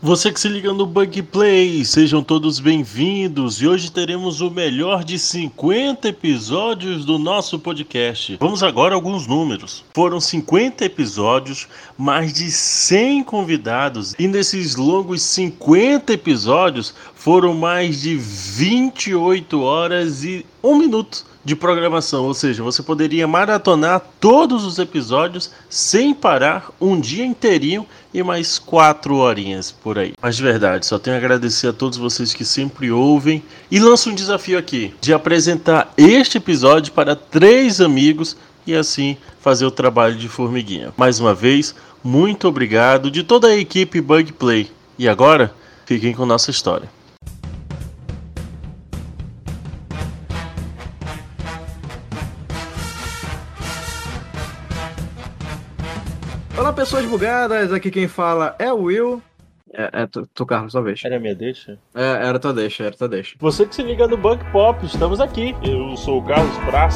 Você que se liga no Bug Play, sejam todos bem-vindos e hoje teremos o melhor de 50 episódios do nosso podcast. Vamos agora a alguns números. Foram 50 episódios, mais de 100 convidados e nesses longos 50 episódios foram mais de 28 horas e 1 minuto de programação, ou seja, você poderia maratonar todos os episódios sem parar um dia inteirinho e mais quatro horinhas por aí. Mas de verdade, só tenho a agradecer a todos vocês que sempre ouvem e lanço um desafio aqui de apresentar este episódio para três amigos e assim fazer o trabalho de formiguinha. Mais uma vez, muito obrigado de toda a equipe Bug Play. E agora, fiquem com nossa história. Pessoas bugadas. Aqui quem fala é o Will. É, é tu, tu, Carlos, sua vez. Era minha deixa? É, era tua deixa, era tua deixa. Você que se liga no Bug Pop, estamos aqui. Eu sou o Carlos Praz.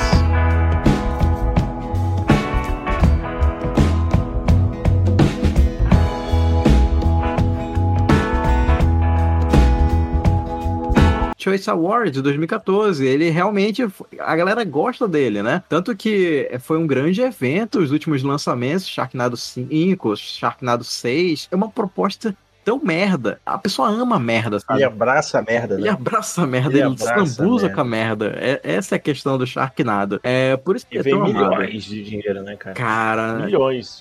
Choice Awards de 2014. Ele realmente. A galera gosta dele, né? Tanto que foi um grande evento, os últimos lançamentos, Sharknado 5, Sharknado 6. É uma proposta tão merda. A pessoa ama merda, sabe? Ele abraça a merda, né? Ele abraça a merda, ele, ele sambuza com a merda. É, essa é a questão do Sharknado. É por isso que e é vem milhões amado. de dinheiro, né, cara? Cara. Milhões.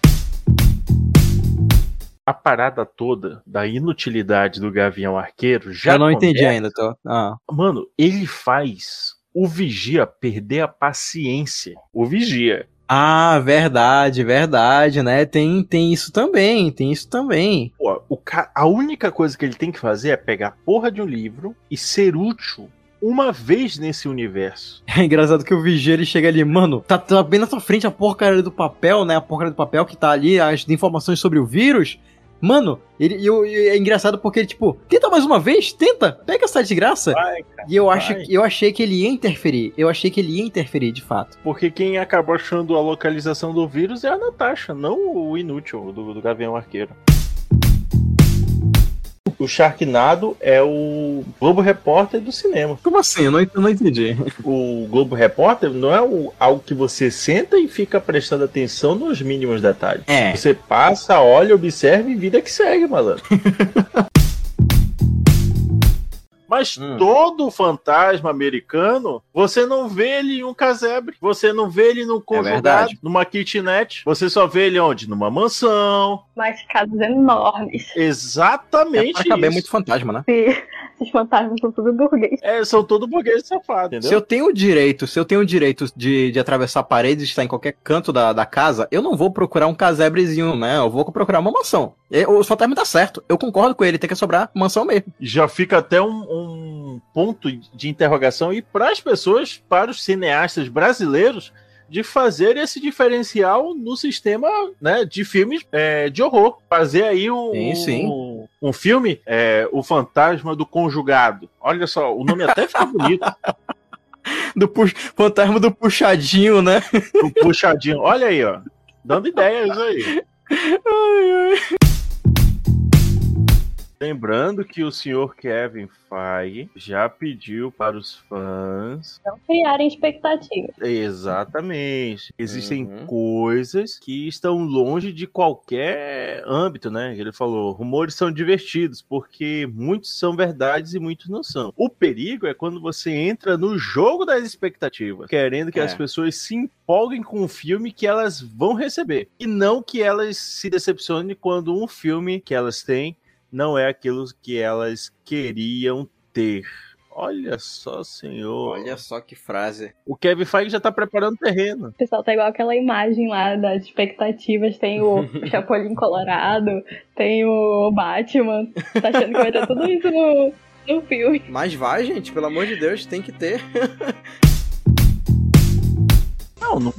A parada toda da inutilidade do Gavião Arqueiro já. Eu não começa... entendi ainda, tô. Ah. Mano, ele faz o Vigia perder a paciência. O Vigia. Ah, verdade, verdade, né? Tem, tem isso também, tem isso também. Pô, o ca... A única coisa que ele tem que fazer é pegar a porra de um livro e ser útil uma vez nesse universo. É engraçado que o Vigia ele chega ali, mano, tá, tá bem na tua frente a porcaria do papel, né? A porcaria do papel que tá ali, as informações sobre o vírus. Mano, ele, é engraçado porque ele, tipo, tenta mais uma vez, tenta, pega essa desgraça. Vai, cara, e eu, acho, eu achei que ele ia interferir. Eu achei que ele ia interferir, de fato. Porque quem acabou achando a localização do vírus é a Natasha, não o inútil do, do Gavião Arqueiro. O Sharknado é o Globo Repórter do cinema. Como assim? Eu não, eu não entendi. O Globo Repórter não é o, algo que você senta e fica prestando atenção nos mínimos detalhes. É. Você passa, olha, observa e vida que segue, malandro. Mas Hum. todo fantasma americano, você não vê ele em um casebre. Você não vê ele num conjugado, É numa kitnet. Você só vê ele onde? Numa mansão. Mas casas enormes. Exatamente É pra caber isso. muito fantasma, né? E esses fantasmas são tudo burguês. É, são todos burgueses safados, entendeu? Se eu tenho o direito, se eu tenho o direito de, de atravessar paredes e estar em qualquer canto da, da casa, eu não vou procurar um casebrezinho, né? Eu vou procurar uma mansão. O fantasma tá certo. Eu concordo com ele, tem que sobrar mansão mesmo. já fica até um, um ponto de interrogação e para as pessoas, para os cineastas brasileiros, de fazer esse diferencial no sistema né, de filmes é, de horror. Fazer aí um, Sim, sim. um, um filme, é, O Fantasma do Conjugado. Olha só, o nome até fica bonito. Do pu- fantasma do puxadinho, né? O puxadinho. Olha aí, ó. Dando ideias aí. Lembrando que o senhor Kevin Feige já pediu para os fãs Não criarem expectativas. Exatamente. Existem Uhum. coisas que estão longe de qualquer âmbito, né? Ele falou, rumores são divertidos, porque muitos são verdades e muitos não são. O perigo é quando você entra no jogo das expectativas, querendo que É. as pessoas se empolguem com o filme que elas vão receber. E não que elas se decepcionem quando um filme que elas têm não é aquilo que elas queriam ter. Olha só, senhor. só que frase. O Kevin Feige já tá preparando o terreno. O pessoal tá igual aquela imagem lá das expectativas. Tem o Chapolin Colorado, tem o Batman. Tá achando que vai ter tudo isso no, no filme. Mas vai, gente, pelo amor de Deus, tem que ter. Não, não-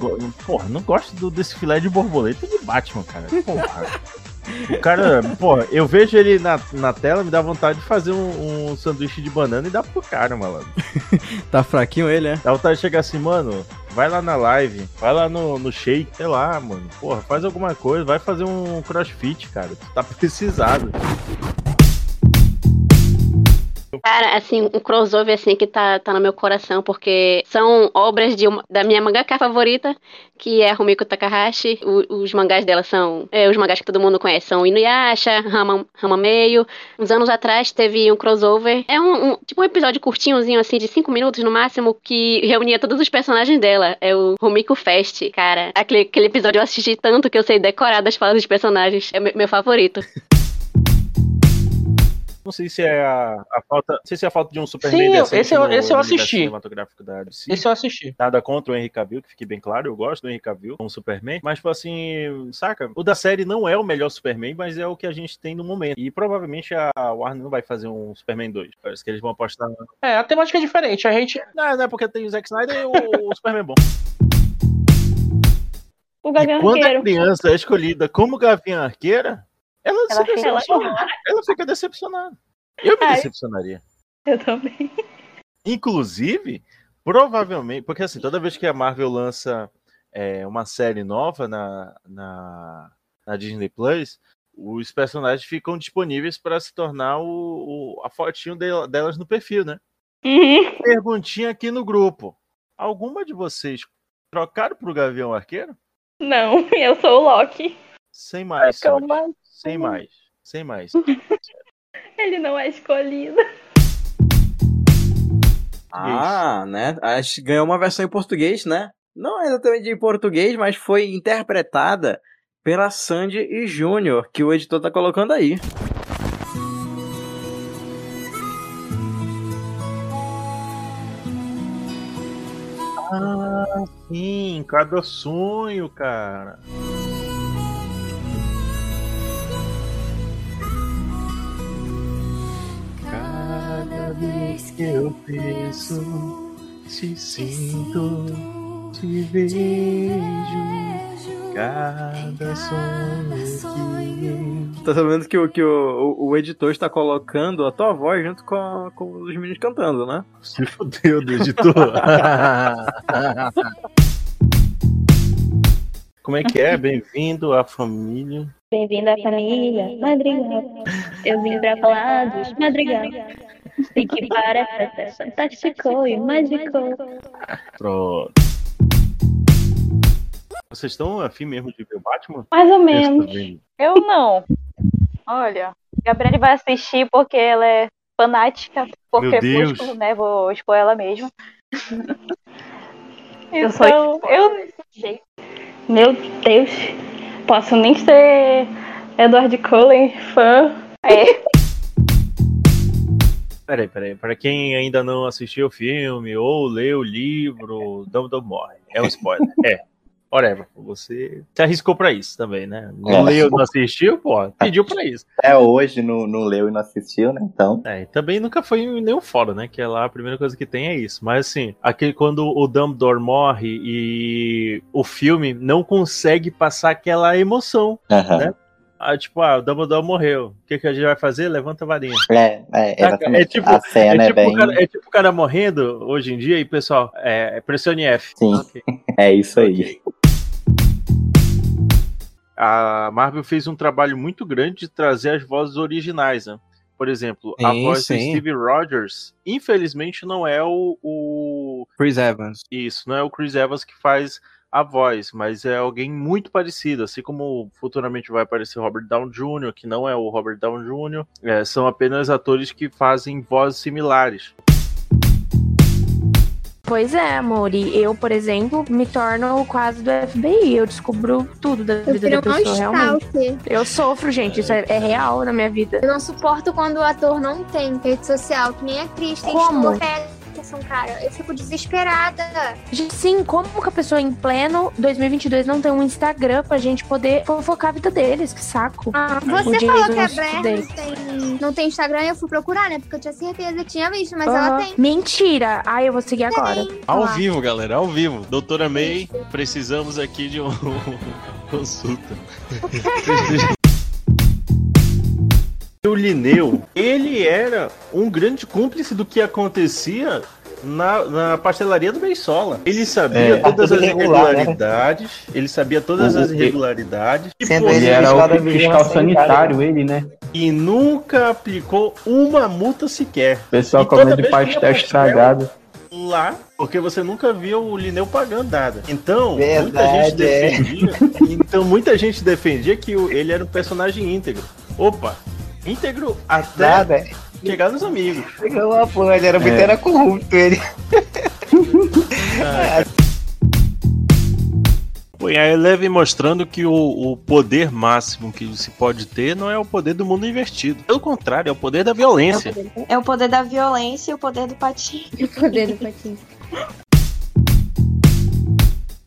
porra, não gosto do, desse filé de borboleta de Batman, cara. Porra. O cara, porra, eu vejo ele na, na tela, me dá vontade de fazer um, um sanduíche de banana e dar pro cara, malandro. Tá fraquinho ele, é? Dá vontade de chegar assim, mano, vai lá na live, vai lá no, no shake, sei lá, mano. Porra, faz alguma coisa, vai fazer um crossfit, cara. Tu tá precisado. Cara, assim, um crossover assim que tá, tá no meu coração, porque são obras de uma, da minha mangaka favorita, que é a Rumiko Takahashi. O, os mangás dela são. É, os mangás que todo mundo conhece são Inuyasha, Rama, Rama Meio. Uns anos atrás teve um crossover. É um, um, tipo um episódio curtinhozinho, assim, de cinco minutos no máximo, que reunia todos os personagens dela. É o Rumiko Fest, cara. Aquele, aquele episódio eu assisti tanto que eu sei decorar das falas dos personagens. É meu, meu favorito. Não sei se é a, a falta. Não sei se é a falta de um Superman Sim, decente esse eu- no esse eu assisti. cinematográfico da DC. Esse eu assisti. Nada contra o Henry Cavill, que fique bem claro, eu gosto do Henry Cavill como Superman, mas, tipo assim, saca? O da série não é o melhor Superman, mas é o que a gente tem no momento. E provavelmente a Warner não vai fazer um Superman 2. Parece que eles vão apostar. É, a temática é diferente. A gente. Não, não é porque tem o Zack Snyder e o, o Superman bom. O E Gavião quando a criança é escolhida como Gavião Arqueira, ela, Ela fica- decepciona. Ela fica decepcionada. Eu me Ai. decepcionaria. Eu também. Inclusive, provavelmente, porque assim, toda vez que a Marvel lança é, uma série nova na, na, na Disney Plus, os personagens ficam disponíveis para se tornar o, o- a fotinho del- delas no perfil, né? Uhum. Perguntinha aqui no grupo. Alguma de vocês trocaram pro Gavião Arqueiro? Não, eu sou o Loki. Sem mais, é Sônia. mais- Sem mais. Sem mais. Ele não é escolhido. Ah, né? Acho que ganhou uma versão em português, né? Não é exatamente em português, mas foi interpretada pela Sandy e Júnior, que o editor tá colocando aí. Ah, sim, cada sonho, cara. Vez que eu penso, te sinto, te vejo. Cada sonho que Tá sabendo que, o, que o, o, o editor está colocando a tua voz junto com, a- com os meninos cantando, né? se fudeu do editor. Como é que é? Bem-vindo à família. Bem-vindo à família Madrigal. Eu vim pra falar dos Madrigal. E que parece ser fantástico e mágico. Pronto. Vocês estão afim mesmo de ver o Batman? Mais ou menos. Eu não. Olha, Gabriele vai assistir porque ela é fanática por Meu Crepúsculo, Deus. né? Vou expor ela mesma. Eu sou então, eu Meu Deus. Posso nem ser Edward Cullen fã. é, Peraí, peraí. Pra quem ainda não assistiu o filme ou leu o livro, Dumbledore morre. É um spoiler. é. Whatever. Você se arriscou pra isso também, né? Não É. leu, não assistiu, pô. Pediu pra isso. Até hoje não, não leu e não assistiu, né? Então. É, e também nunca foi em nenhum fórum, né? Que é lá a primeira coisa que tem é isso. Mas assim, aquele quando o Dumbledore morre e o filme não consegue passar aquela emoção. Né? Ah, tipo, ah, o Dumbledore morreu. O que, que a gente vai fazer? Levanta a varinha. É, é, Saca? exatamente. É tipo- a cena é, é, tipo bem. o cara, é tipo o cara morrendo hoje em dia e, pessoal, é, pressione F. Sim, Ok. é isso aí. A Marvel fez um trabalho muito grande de trazer as vozes originais, né? Por exemplo, a Sim, voz do sim. Steve Rogers, infelizmente, não é o, o Chris Evans. Isso, não é o Chris Evans que faz a voz, mas é alguém muito parecido, assim como futuramente vai aparecer Robert Downey Jr., que não é o Robert Downey Jr., é, são apenas atores que fazem vozes similares. Pois é, amor. E eu, por exemplo, me torno quase do FBI. Eu descubro tudo da Eu vida da um pessoa, realmente. Eu sofro, gente. Isso é, é real na minha vida. Eu não suporto quando o ator não tem rede social, que nem a Cris tem Como? Cara. Eu fico desesperada. Gente, sim, como que a pessoa em pleno 2022 não tem um Instagram pra gente poder fofocar a vida deles? Que saco. Ah, você falou que a não tem, não tem Instagram e eu fui procurar, né? Porque eu tinha certeza que tinha visto, mas ela tem. Mentira! Ai, eu vou seguir agora. Ao Olá. vivo, galera, ao vivo. Doutora May, precisamos aqui de uma consulta. o Linneu, ele era um grande cúmplice do que acontecia na, na pastelaria do Beisola. Ele sabia É. todas as né? irregularidades. Ele sabia todas O- as irregularidades. E, pô, Ele era o fiscal sanitário, ele, né? e nunca aplicou uma multa sequer. O pessoal E comendo pastel pastel, estragado. lá, porque você nunca viu o Lineu pagando nada. Então, muita Verdade, gente é. defendia. Então, muita gente defendia que ele era um personagem íntegro. Opa, íntegro até Nada. Chegar nos amigos. Pegou uma porra, ele era muito É. era corrupto, ele. Pô, e a Eleven mostrando que o, o poder máximo que se pode ter não é o poder do mundo invertido. Pelo contrário, é o poder da violência. É o poder da violência e o poder do patinho. O poder do patinho.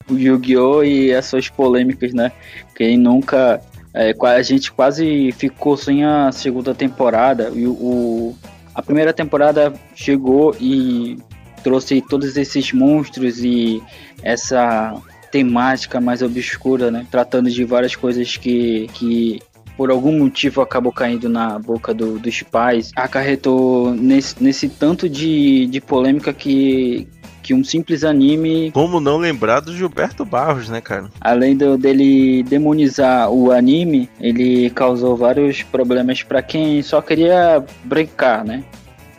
o Yu-Gi-Oh! e as suas polêmicas, né? Quem nunca. É, a gente quase ficou sem a segunda temporada. E o- a primeira temporada chegou e trouxe todos esses monstros e essa temática mais obscura, né? Tratando de várias coisas que, que por algum motivo acabou caindo na boca do- dos pais. Acarretou nesse, nesse tanto de, de polêmica que, que um simples anime Como não lembrar do Gilberto Barros, né, cara? além do- dele demonizar o anime, ele causou vários problemas pra quem só queria brincar, né?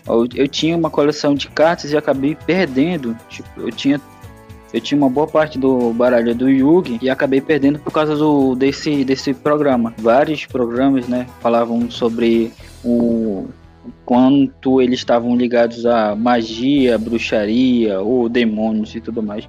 Eu, eu tinha uma coleção de cartas e acabei perdendo. Tipo, eu tinha eu tinha uma boa parte do baralho do Yugi e acabei perdendo por causa do desse desse programa. Vários programas, né, falavam sobre o quanto eles estavam ligados a magia, bruxaria ou demônios e tudo mais.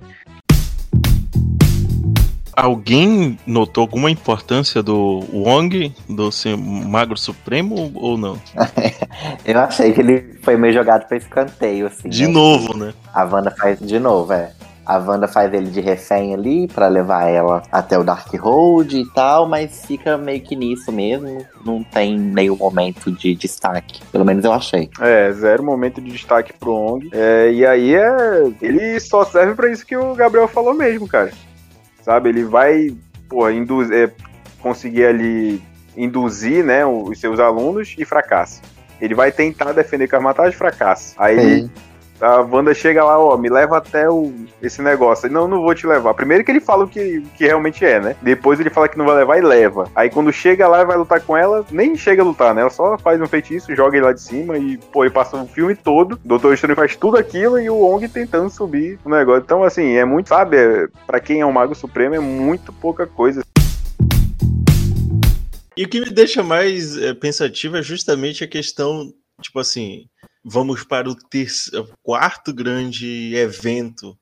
Alguém notou alguma importância do Wong, do ser Magro Supremo, ou não? Eu achei que ele foi meio jogado pra escanteio, assim. De né? novo, né? A Wanda faz de novo, é. A Wanda faz ele de refém ali pra levar ela até o Dark Road e tal, mas fica meio que nisso mesmo. Não tem nenhum momento de destaque. Pelo menos eu achei. É, zero momento de destaque pro Ong. É, e aí é. Ele só serve pra isso que o Gabriel falou mesmo, cara. Sabe? Ele vai, porra, induz, é, conseguir ali induzir, né, os seus alunos e fracassa. Ele vai tentar defender Karmatage e fracassa. Aí ele a Wanda chega lá, ó, me leva até o, esse negócio. Ele, Não, não vou te levar. Primeiro que ele fala o que, que realmente é, né? Depois ele fala que não vai levar e leva. Aí quando chega lá e vai lutar com ela, nem chega a lutar, né? Ela só faz um feitiço, joga ele lá de cima e, pô, e passa o filme todo. O Doutor Estranho faz tudo aquilo e o Ong tentando subir o negócio. Então, assim, é muito, sabe? É, pra quem é um Mago Supremo, é muito pouca coisa. E o que me deixa mais é, pensativo é justamente a questão, tipo assim, vamos para o terceiro, quarto grande evento,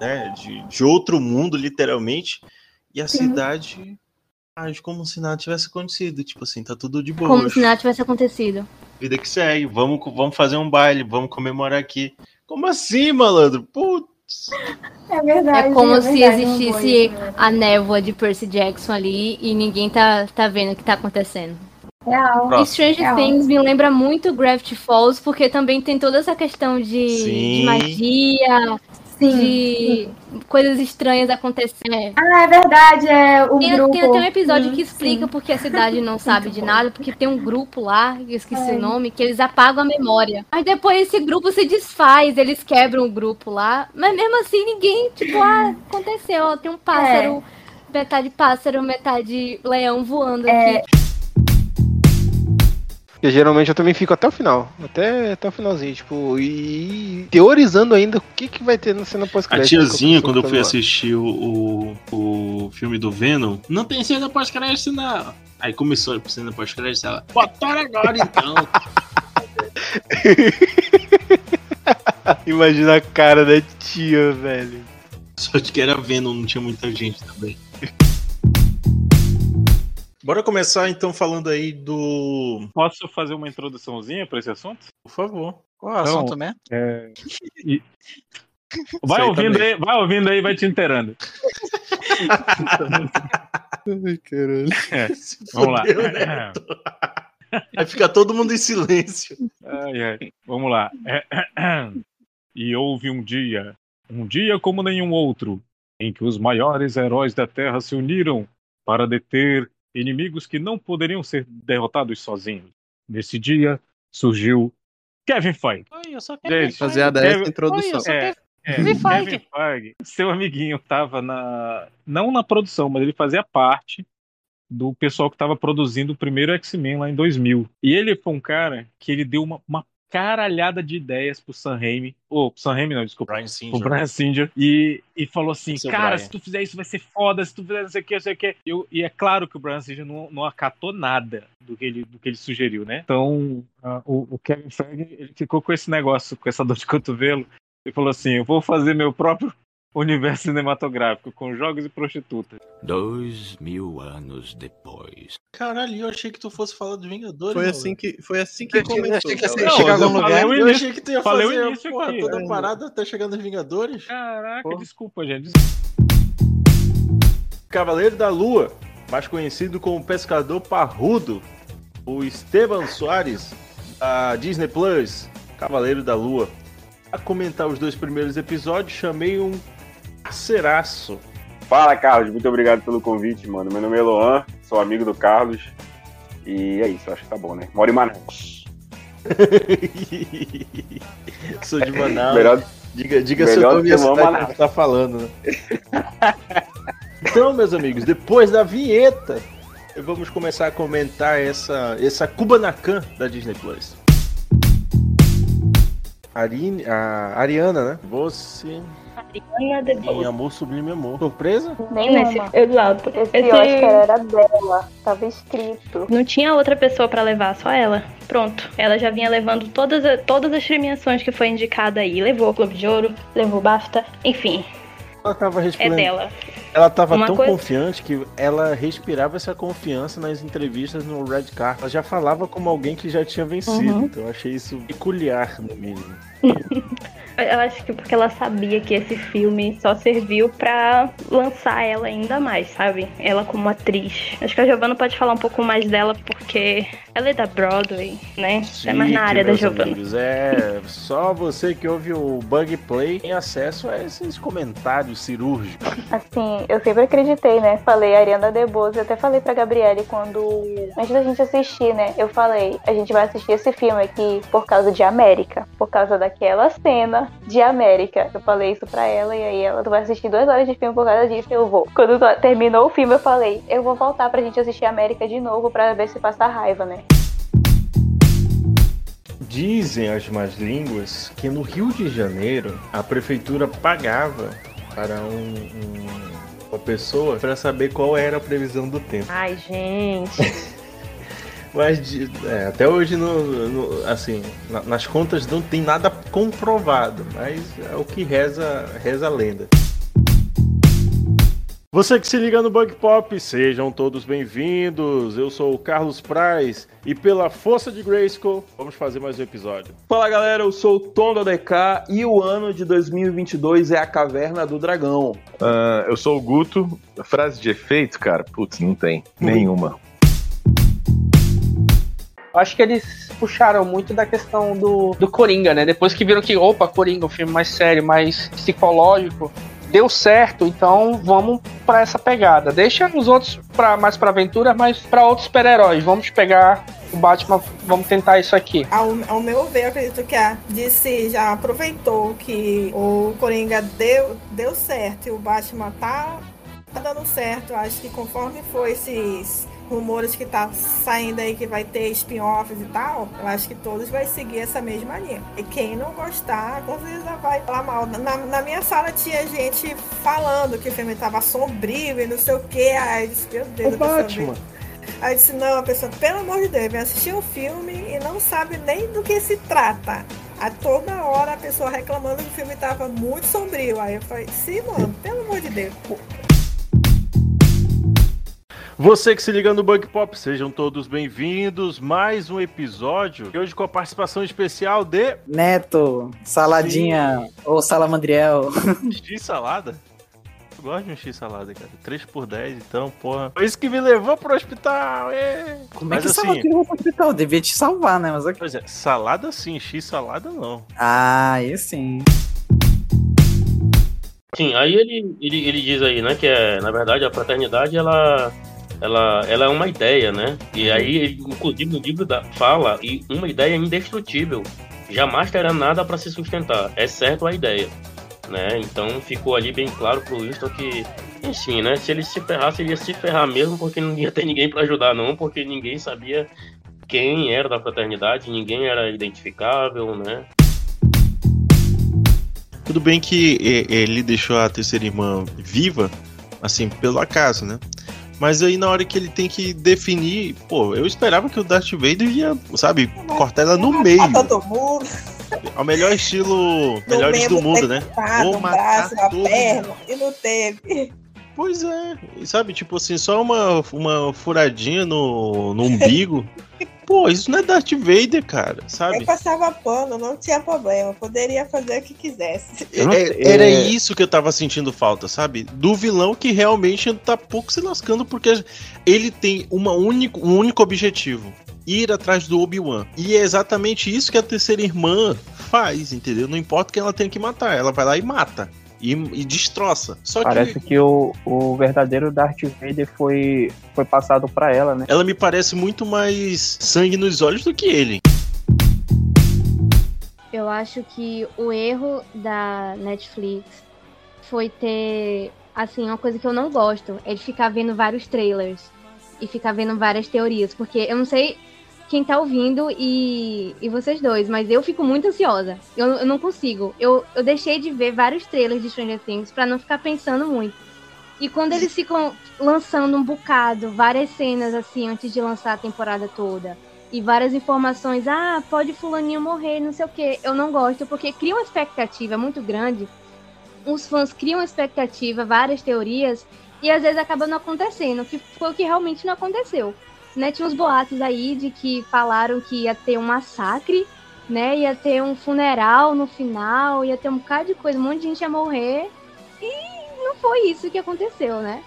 né, de, de outro mundo, literalmente, e a cidade age como se nada tivesse acontecido, tipo assim, tá tudo de boa. Como se nada tivesse acontecido. Vida que segue, vamos, vamos fazer um baile, vamos comemorar aqui. Como assim, malandro? Putz. É verdade. É como é se verdade, não existisse foi né? a névoa de Percy Jackson ali e ninguém tá, tá vendo o que tá acontecendo. Real. E Stranger Real. Things me lembra muito Gravity Falls, porque também tem toda essa questão de, Sim. de magia, de coisas estranhas acontecendo. Ah, é verdade, é o Tem, grupo. tem até um episódio Hum, que explica sim. porque a cidade não sabe de nada, porque tem um grupo lá, que eu esqueci É. o nome, que eles apagam a memória. Mas depois esse grupo se desfaz, eles quebram o grupo lá. Mas mesmo assim, ninguém, tipo, ah, aconteceu, ó, tem um pássaro, metade pássaro, metade leão voando aqui. Porque geralmente eu também fico até o final. Até, até o finalzinho, tipo, e teorizando ainda o que, que vai ter na cena A pós-crédito. tiazinha, que quando eu fui falando. assistir o, o, o filme do Venom, não tem cena pós-crédito, não. Aí começou a cena pós-crédito, ela, botaram agora então. Imagina a cara da tia, velho. Só que era Venom, não tinha muita gente também. Bora começar então falando aí do. Posso fazer uma introduçãozinha para esse assunto? Por favor. Qual é o assunto mesmo? é, e- Vai aí ouvindo também. aí, vai ouvindo aí, vai te inteirando. Ai, caralho. É, vamos lá. Né? Vai ficar todo mundo em silêncio. Ai, ai, Vamos lá. É, E houve um dia, um dia como nenhum outro, em que os maiores heróis da Terra se uniram para deter inimigos que não poderiam ser derrotados sozinhos. Nesse dia surgiu Kevin Feige. Oi, eu sou Gente, Rapaziada, essa é a introdução. Oi, eu sou É, é, Kevin Feige. Kevin Feige, seu amiguinho tava na. Não na produção, mas ele fazia parte do pessoal que tava produzindo o primeiro X-Men lá em 2000. E ele foi um cara que ele deu uma, uma caralhada de ideias pro Sam Raimi. Ou, pro Sam Raimi não, desculpa. Brian Pro Singer. Brian Singer. E, e falou assim: Seu Cara, Brian. se tu fizer isso vai ser foda, se tu fizer não sei o que, não sei o que. Eu, e é claro que o Brian Singer não, não acatou nada do que ele, do que ele sugeriu, né? Então, o, o Kevin Feige ele ficou com esse negócio, com essa dor de cotovelo. Ele falou assim: Eu vou fazer meu próprio universo cinematográfico com jogos e prostitutas. Dois mil anos depois. Caralho, eu achei que tu fosse falar dos Vingadores. Foi assim que, foi assim que Eu achei- começou. achei que ia chegar eu falei lugar. Eu achei que tu ia falei o fazer início porra, aqui. toda É. parada até chegando nos Vingadores. Caraca, desculpa, gente. Cavaleiro da Lua, mais conhecido como Pescador Parrudo, o Esteban Soares, da Disney Plus, Cavaleiro da Lua. A comentar os dois primeiros episódios, chamei um parceiraço. Fala, Carlos. Muito obrigado pelo convite, mano. Meu nome é Loan, sou amigo do Carlos. E é isso, acho que tá bom, né? Moro em Manaus. Sou de Manaus. Melhor- diga diga melhor seu nome que e a cidade Manaus. que você tá falando, né? Então, meus amigos, depois da vinheta, vamos começar a comentar essa, essa Kubanacan da Disney Plus. Arine, a Ariana, né? Você. Em Amor Sublime Amor. Surpresa? Nem nesse, Eduardo. Esse, Oscar era dela, tava escrito. Não tinha outra pessoa pra levar, só ela. Pronto. Ela já vinha levando todas, a- todas as premiações que foi indicada aí. Levou o Globo de Ouro, levou o BAFTA, enfim, Ela tava é respondendo. dela. Ela tava Uma tão coisa- confiante que ela respirava essa confiança nas entrevistas no Red Car. Ela já falava como alguém que já tinha vencido. Uhum. Então eu achei isso peculiar no mínimo. Eu acho que porque ela sabia que esse filme só serviu pra lançar ela ainda mais, sabe? Ela como atriz. Acho que a Giovanna pode falar um pouco mais dela porque ela é da Broadway, né? é mais na Chique, área da meus Giovanna. amigos. É só você que ouve o Bug Play tem acesso a esses comentários cirúrgicos. Assim, eu sempre acreditei, né? Falei Ariana DeBose, eu até falei pra Gabriele quando. Antes da gente assistir, né? Eu falei, a gente vai assistir esse filme aqui por causa de América. Por causa daquela cena de América. Eu falei isso pra ela e aí ela tu vai assistir duas horas de filme por causa disso, eu vou. Quando terminou o filme, eu falei, eu vou voltar pra gente assistir América de novo pra ver se passa raiva, né? Dizem as más línguas que no Rio de Janeiro a prefeitura pagava para um- um- uma pessoa para saber qual era a previsão do tempo. Ai, gente. Mas de- é, até hoje, no, no- assim, na- nas contas não tem nada comprovado, mas é o que reza, reza a lenda. Você que se liga no Bug Pop, sejam todos bem-vindos. Eu sou o Carlos Praz e pela força de Grayskull, vamos fazer mais um episódio. Fala galera, eu sou o Tom da DK e o ano de 2022 é a Caverna do Dragão. Ah, eu sou o Guto. A frase de efeito, cara, putz, não tem nenhuma. Acho que eles puxaram muito da questão do, do Coringa, né? Depois que viram que, opa, Coringa, um filme mais sério, mais psicológico, deu certo, então vamos pra essa pegada. Deixa os outros pra, mais pra aventura, mas pra outros super-heróis. Vamos pegar o Batman, vamos tentar isso aqui. Ao, ao meu ver, acredito que a DC já aproveitou que o Coringa deu, deu certo e o Batman tá, tá dando certo. Acho que conforme for esses rumores que tá saindo aí que vai ter spin-offs e tal, eu acho que todos vai seguir essa mesma linha. E quem não gostar, com certeza vai falar mal. Na, na minha sala tinha gente falando que o filme tava sombrio e não sei o que. Aí eu disse, meu Deus, O Batman. Aí eu disse, não, a pessoa, pelo amor de Deus, vem assistir um filme e não sabe nem do que se trata. A toda hora a pessoa reclamando que o filme tava muito sombrio. Aí eu falei, sim, mano, pelo amor de Deus. Você que se liga no Bug Pop, sejam todos bem-vindos. Mais um episódio. E hoje com a participação especial de Neto, saladinha ou salamandriel. X salada. Eu gosto de um X salada, cara. 3 por 10, então, porra. Foi isso que me levou pro hospital. é. Como é Mas que assim, salada levou pro hospital? Devia te salvar, né? Mas. Pois é, salada sim, X salada não. Ah, aí sim. Sim, aí ele, ele, ele diz aí, né, que é, na verdade a fraternidade ela, ela, ela é uma ideia, né? E aí, ele, inclusive no livro da, fala e uma ideia indestrutível. jamais terá nada para se sustentar, exceto a ideia. Né? Então ficou ali bem claro pro Winston que, enfim, né? Se ele se ferrasse, ele ia se ferrar mesmo, porque não ia ter ninguém para ajudar, não, porque ninguém sabia quem era da fraternidade, ninguém era identificável, né? Tudo bem que ele deixou a terceira irmã viva, assim, pelo acaso, né? Mas aí na hora que ele tem que definir, pô, eu esperava que o Darth Vader ia, sabe, cortar ela no meio. Todo mundo. Ao melhor estilo, melhores do mundo, né? Vou matar braço, todo perna, e não teve. Pois é, e sabe, tipo assim, só uma, uma furadinha no, no umbigo. Pô, isso não é Darth Vader, cara, sabe? Eu passava pano, não tinha problema. Poderia fazer o que quisesse. É- era isso que eu tava sentindo falta, sabe? Do vilão que realmente tá pouco se lascando porque ele tem uma único, um único objetivo: ir atrás do Obi-Wan. E é exatamente isso que a terceira irmã faz, entendeu? Não importa quem ela tenha que matar, ela vai lá e mata. E, e destroça. Só Parece que que o, o verdadeiro Darth Vader foi, foi passado pra ela, né? ela me parece muito mais sangue nos olhos do que ele. Eu acho que o erro da Netflix foi ter, assim, uma coisa que eu não gosto, é de ficar vendo vários trailers e ficar vendo várias teorias, porque eu não sei quem tá ouvindo e, e vocês dois, mas eu fico muito ansiosa. Eu, eu não consigo. Eu, eu deixei de ver vários trailers de Stranger Things pra não ficar pensando muito. E quando eles ficam lançando um bocado, várias cenas assim, antes de lançar a temporada toda, e várias informações, ah, pode fulaninho morrer, não sei o que, eu não gosto, porque cria uma expectativa muito grande, os fãs criam expectativa, várias teorias, e às vezes acaba não acontecendo, que foi o que realmente não aconteceu. Né, tinha uns boatos aí de que falaram que ia ter um massacre, né? Ia ter um funeral no final, ia ter um bocado de coisa, um monte de gente ia morrer. E não foi isso que aconteceu, né?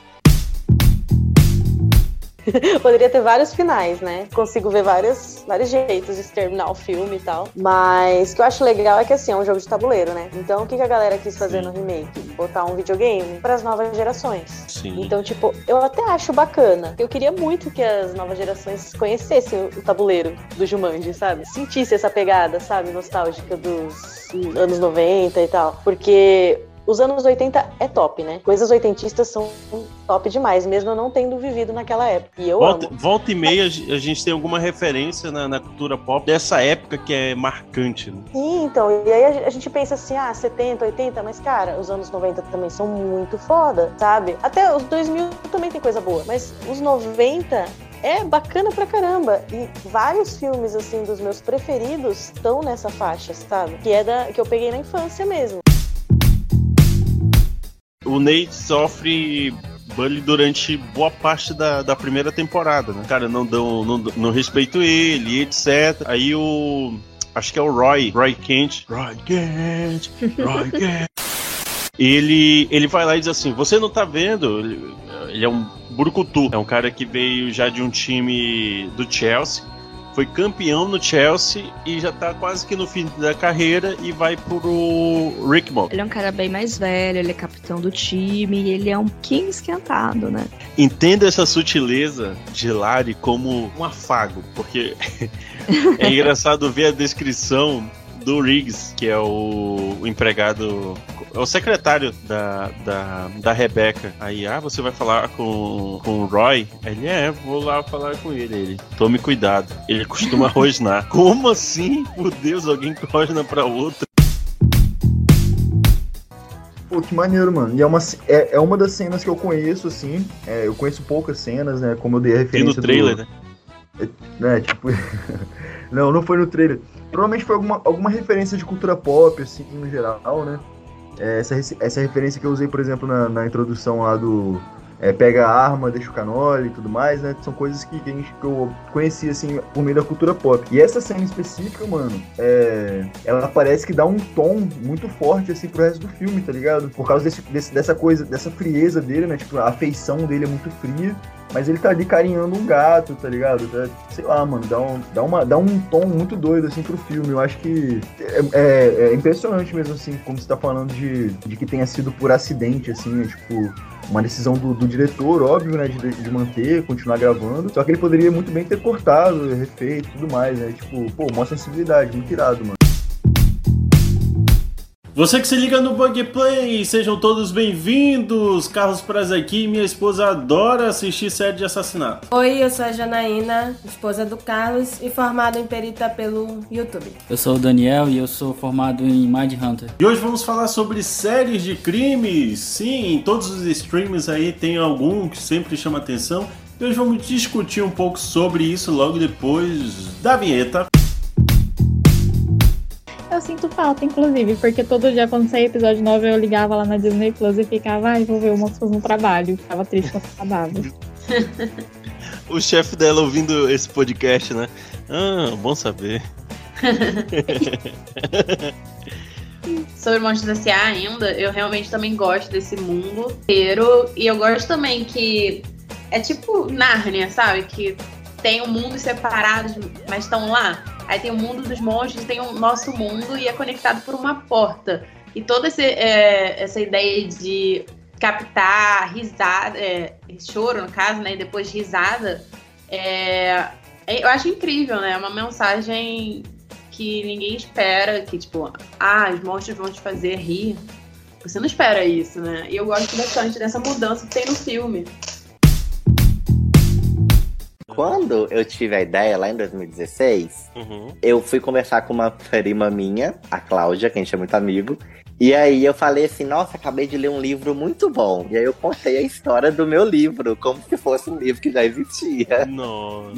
Poderia ter vários finais, né? Consigo ver vários, vários jeitos de terminar o filme e tal. Mas o que eu acho legal é que assim, é um jogo de tabuleiro, né? Então o que que a galera quis fazer no remake? Botar um videogame para as novas gerações. Sim. Então, tipo, eu até acho bacana. Eu queria muito que as novas gerações conhecessem o tabuleiro do Jumanji, sabe? Sentisse essa pegada, sabe? Nostálgica dos anos 90 e tal. Porque os anos 80 é top, né? Coisas oitentistas são top demais, mesmo eu não tendo vivido naquela época. E eu Volta, amo. volta e meia a gente tem alguma referência na, na cultura pop dessa época que é marcante. Né? Sim, então, e aí a gente pensa assim, ah, 70, 80, mas cara, os anos 90 também são muito foda, sabe? Até os 2000 também tem coisa boa, mas os 90 é bacana pra caramba. E vários filmes, assim, dos meus preferidos estão nessa faixa, sabe? Que é da que eu peguei na infância mesmo. O Nate sofre bullying durante boa parte da, da primeira temporada, né? Cara, não dão, não, não respeito ele, etc. Aí o. Acho que é o Roy, Roy Kent. Roy Kent, Roy Kent. Ele, ele vai lá e diz assim: Você não tá vendo? Ele, ele é um burucutu. É um cara que veio já de um time do Chelsea. Foi campeão no Chelsea e já tá quase que no fim da carreira e vai pro Rickmore. Ele é um cara bem mais velho, ele é capitão do time e ele é um pouquinho esquentado, né? Entenda essa sutileza de Lari como um afago, porque é engraçado ver a descrição do Riggs, que é o, o empregado, é o secretário da, da, da Rebecca. Aí, ah, você vai falar com, com o Roy? Ele, é, vou lá falar com ele. Ele, tome cuidado, ele costuma rosnar. Como assim? Por Deus, alguém rosna pra outra. Pô, que maneiro, mano. E é uma, é, é uma das cenas que eu conheço, assim. É, eu conheço poucas cenas, né? Como eu dei a referência. no trailer, do... né? Né? Tipo. não, não foi no trailer. Provavelmente foi alguma, alguma referência de cultura pop, assim, no geral, né? É, essa, essa referência que eu usei, por exemplo, na, na introdução lá do. É, pega a arma, deixa o canole e tudo mais, né? São coisas que, que, a gente, que eu conheci, assim, por meio da cultura pop. E essa cena específica, mano, é, ela parece que dá um tom muito forte, assim, pro resto do filme, tá ligado? Por causa desse, desse, dessa coisa, dessa frieza dele, né? Tipo, a afeição dele é muito fria. Mas ele tá ali carinhando um gato, tá ligado? Tá- sei lá, mano, dá um, dá, uma, dá um tom muito doido, assim, pro filme. Eu acho que é, é- é impressionante mesmo, assim, como você tá falando de, de que tenha sido por acidente, assim, né? Tipo, uma decisão do, do diretor, óbvio, né? De, de manter, continuar gravando. Só que ele poderia muito bem ter cortado, refeito e tudo mais, né? Tipo, pô, mostra sensibilidade, muito irado, mano. Você que se liga no Bug Play, sejam todos bem-vindos. Carlos Praz aqui, minha esposa adora assistir série de assassinato. Oi, eu sou a Janaína, esposa do Carlos e formada em perita pelo YouTube. Eu sou o Daniel e eu sou formado em Mind Hunter. E hoje vamos falar sobre séries de crimes. Sim, em todos os streams aí tem algum que sempre chama atenção. E hoje vamos discutir um pouco sobre isso logo depois da vinheta. Eu sinto falta, inclusive, porque todo dia quando saía episódio 9 eu ligava lá na Disney Plus e ficava, ai, vou ver o Monstros no trabalho. Ficava triste quando acabava. O chefe dela ouvindo esse podcast, né? Ah, bom saber. Sobre Monstros S.A. ainda, eu realmente também gosto desse mundo inteiro. E eu gosto também que é tipo Nárnia, sabe? Que tem um mundo separados, mas estão lá. Aí tem o mundo dos monstros, tem o nosso mundo e é conectado por uma porta. E toda esse, é, essa ideia de captar risada, é, choro no caso, né? E depois risada, é, é- eu acho incrível, né? É uma mensagem que ninguém espera, que tipo, ah, os monstros vão te fazer rir. Você não espera isso, né? E eu gosto bastante dessa mudança que tem no filme. Quando eu tive a ideia lá em 2016, eu fui conversar com uma prima minha, a Cláudia, que a gente é muito amigo. E aí eu falei assim, nossa, acabei de ler um livro muito bom. E aí eu contei a história do meu livro, como se fosse um livro que já existia. Nossa.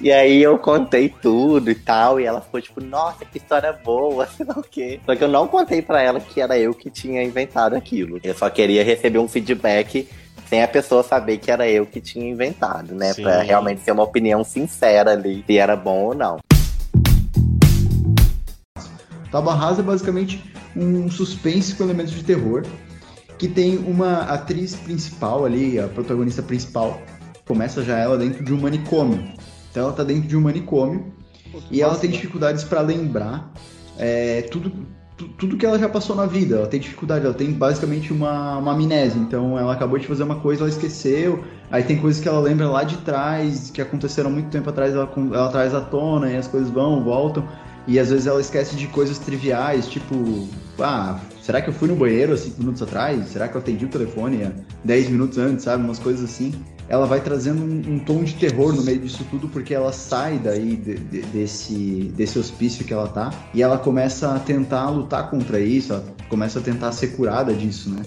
E aí eu contei tudo e tal, e ela ficou tipo, nossa, que história boa, sei lá o quê. Só que eu não contei pra ela que era eu que tinha inventado aquilo. Eu só queria receber um feedback sem a pessoa saber que era eu que tinha inventado, né? Sim. Pra realmente ser uma opinião sincera ali, se era bom ou não. Tábua Rasa é basicamente um suspense com elementos de terror, que tem uma atriz principal ali, a protagonista principal, começa já ela dentro de um manicômio. Então ela tá dentro de um manicômio e ela tem dificuldades para lembrar é, tudo, tu- tudo que ela já passou na vida. Ela tem dificuldade, ela tem basicamente uma, uma amnésia. Então ela acabou de fazer uma coisa, ela esqueceu. Aí tem coisas que ela lembra lá de trás, que aconteceram muito tempo atrás, ela, ela traz à tona e as coisas vão, voltam. E às vezes ela esquece de coisas triviais, tipo, ah, será que eu fui no banheiro há 5 minutos atrás? Será que eu atendi o telefone há 10 minutos antes, sabe? Umas coisas assim. Ela vai trazendo um, um tom de terror no meio disso tudo, porque ela sai daí de- de- desse, desse hospício que ela tá, e ela começa a tentar lutar contra isso, ela começa a tentar ser curada disso, né?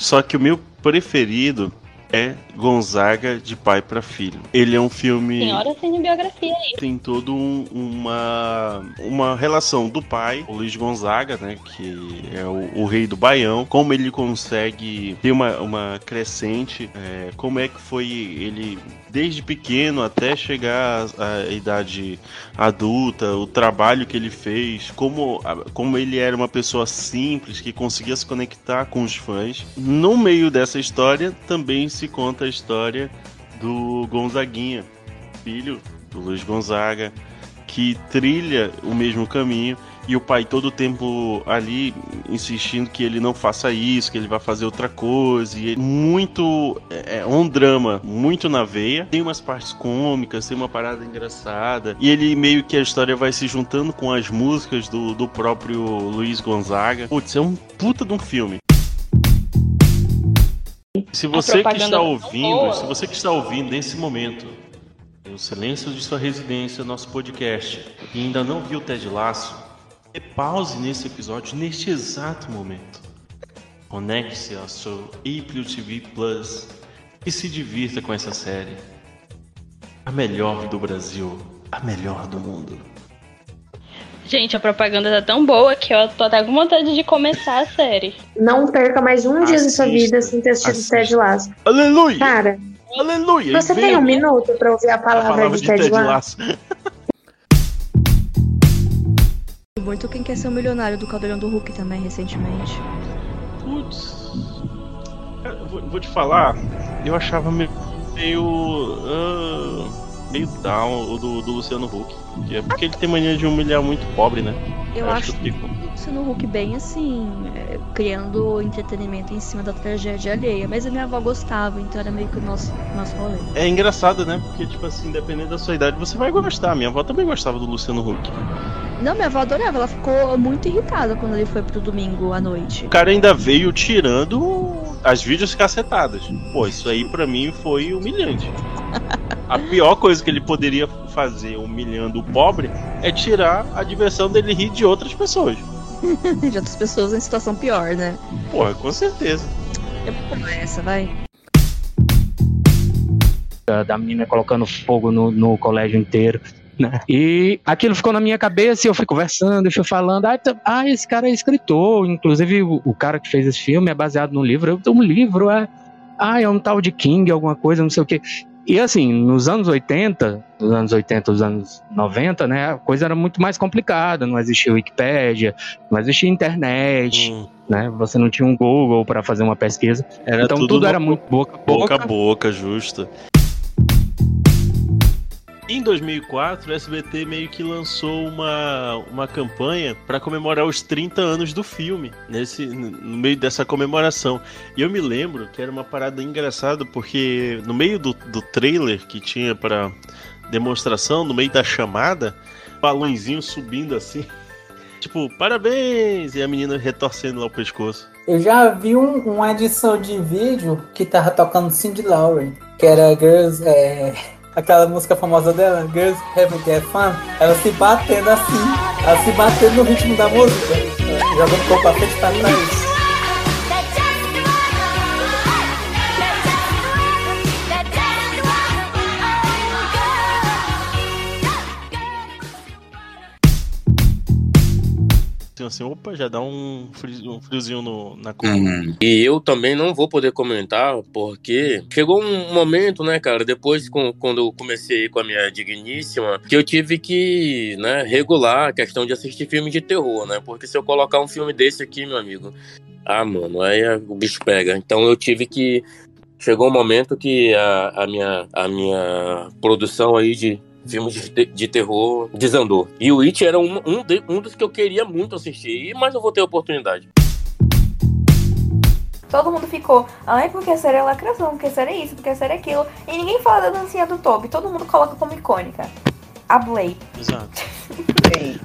Só que o meu preferido é Gonzaga de pai para filho. Ele é um filme Senhora cinebiografia aí. tem todo um- uma uma relação do pai, o Luiz Gonzaga, né, que é o, o rei do Baião, como ele consegue ter uma, uma crescente, é, como é que foi ele desde pequeno até chegar à, idade adulta, o trabalho que ele fez, como, como ele era uma pessoa simples que conseguia se conectar com os fãs. No meio dessa história também se conta a história do Gonzaguinha, filho do Luiz Gonzaga, que trilha o mesmo caminho e o pai todo o tempo ali insistindo que ele não faça isso, que ele vai fazer outra coisa. E é muito. É é um drama muito na veia. Tem umas partes cômicas, tem uma parada engraçada. E ele meio que a história vai se juntando com as músicas do, do próprio Luiz Gonzaga. Putz, é um puta de um filme. Se você que está tá ouvindo, se você que está ouvindo nesse momento, no silêncio de sua residência, nosso podcast, e ainda não viu Ted Laço, dê pause nesse episódio neste exato momento. Conecte-se ao seu Apple TV Plus e se divirta com essa série. A melhor do Brasil, a melhor do mundo. Gente, a propaganda tá tão boa que eu tô até com vontade de começar a série. Não perca mais um dia da sua Assista, vida sem ter assistido Ted Lasso. Aleluia! Cara, Aleluia! você tem um minuto pra ouvir a a palavra, palavra de Ted, Lasso? Muito quem quer ser o milionário do Caldeirão do Hulk também, recentemente. Putz. Vou, vou te falar, eu achava meio. ah, meio down o do, do Luciano Huck. Que é porque ele tem mania de humilhar muito pobre, né? Eu acho que eu fico. o Luciano Huck bem assim, é, criando entretenimento em cima da tragédia alheia. Mas a minha avó gostava, então era meio que o nosso, nosso rolê. É engraçado, né? Porque, tipo assim, dependendo da sua idade, você vai gostar. Minha avó também gostava do Luciano Huck. Não, minha avó adorava, ela ficou muito irritada quando ele foi pro domingo à noite. O cara ainda veio tirando as vídeos cacetadas. Pô, isso aí pra mim foi humilhante. A pior coisa que ele poderia fazer humilhando o pobre é tirar a diversão dele rir de outras pessoas. de outras pessoas em situação pior, né? Porra, com certeza. Eu essa, vai. da, menina colocando fogo no, no colégio inteiro. Né? E aquilo ficou na minha cabeça e eu fui conversando, eu fui falando, ah, tá- ah, esse cara é escritor, inclusive o, o cara que fez esse filme é baseado no livro, eu tenho um livro, é, ah, é um tal de King, alguma coisa, não sei o quê. E assim, nos anos 80, nos anos 80, nos anos 90, né, a coisa era muito mais complicada, não existia Wikipédia, não existia internet, né, você não tinha um Google para fazer uma pesquisa, Era então tudo tudo era muito boca a Boca boca. a boca, justo. Em 2004, o SBT meio que lançou uma, uma campanha para comemorar os 30 anos do filme, nesse, no meio dessa comemoração. E eu me lembro que era uma parada engraçada, porque no meio do, do trailer que tinha para demonstração, no meio da chamada, balãozinho subindo assim. Tipo, parabéns! E a menina retorcendo lá o pescoço. Eu já vi um- uma edição de vídeo que tava tocando Cindy Lauper, que era Girls, é, aquela música famosa dela, Girls Have Get Fun, ela se batendo assim, ela se batendo no ritmo da música, jogando corpo pra frente pra trás. Assim, assim, opa, já dá um, frio- um friozinho no, na coluna. Uhum. E eu também não vou poder comentar, porque chegou um momento, né, cara, depois com- quando eu comecei com a minha digníssima, que eu tive que, né, regular a questão de assistir filme de terror, né? Porque se eu colocar um filme desse aqui, meu amigo, ah, mano, aí é- o bicho pega. Então eu tive que. Chegou um momento que a, a minha, a minha produção aí de filmes de, de terror desandou. E o It era um, um, de- um dos que eu queria muito assistir, mas eu vou ter oportunidade. Todo mundo ficou, ai, porque a série é lacração, porque a série é isso, porque a série é aquilo. E ninguém fala da dancinha do Toby, todo mundo coloca como icônica. A Blade. Exato.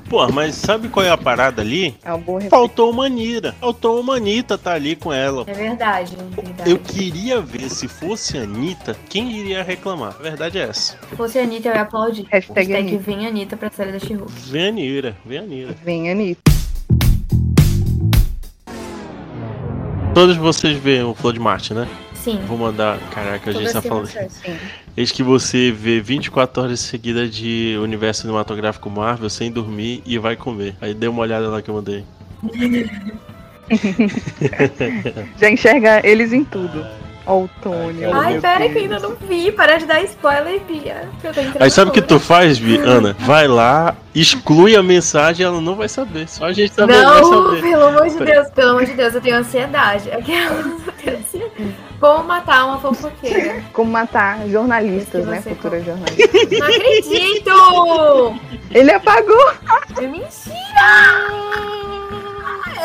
Pô, mas sabe qual é a parada ali? É um Faltou uma Anira. Faltou uma Anitta tá ali com ela. É verdade, verdade. Eu queria ver se fosse a Anitta, quem iria reclamar. A verdade é essa. Se fosse a Anitta, eu ia aplaudir. Hashtag Hashtag Anitta. vem Anitta pra série da she Vem a Anira, vem a Anira. Vem, Anitta. Todos vocês veem o Flow de Marte, né? Sim. Vou mandar. Caraca, a gente tá falando. Sim. Eis que você vê 24 horas seguidas de universo cinematográfico Marvel sem dormir e vai comer. Aí dê uma olhada lá que eu mandei. Já enxerga eles em tudo. Ó, o Tony. Ai, pera Deus. que eu ainda não vi. Para de dar spoiler, Bia. Aí sabe o que tu faz, Bi? Ana? Vai lá, exclui a mensagem ela não vai saber. Só a gente também vai Não, saber. pelo amor de Pera- Deus, pelo amor de Deus, eu tenho ansiedade. Aquelas, eu tenho ansiedade. Como matar uma fofoqueira? Como matar jornalistas, né? Futuras jornalistas. Não acredito! Ele apagou! É mentira!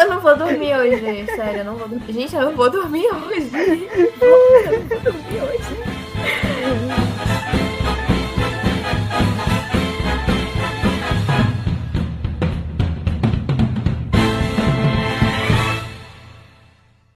Eu não vou dormir hoje, sério, eu não vou dormir. Gente, eu não vou dormir hoje. Eu não vou dormir hoje.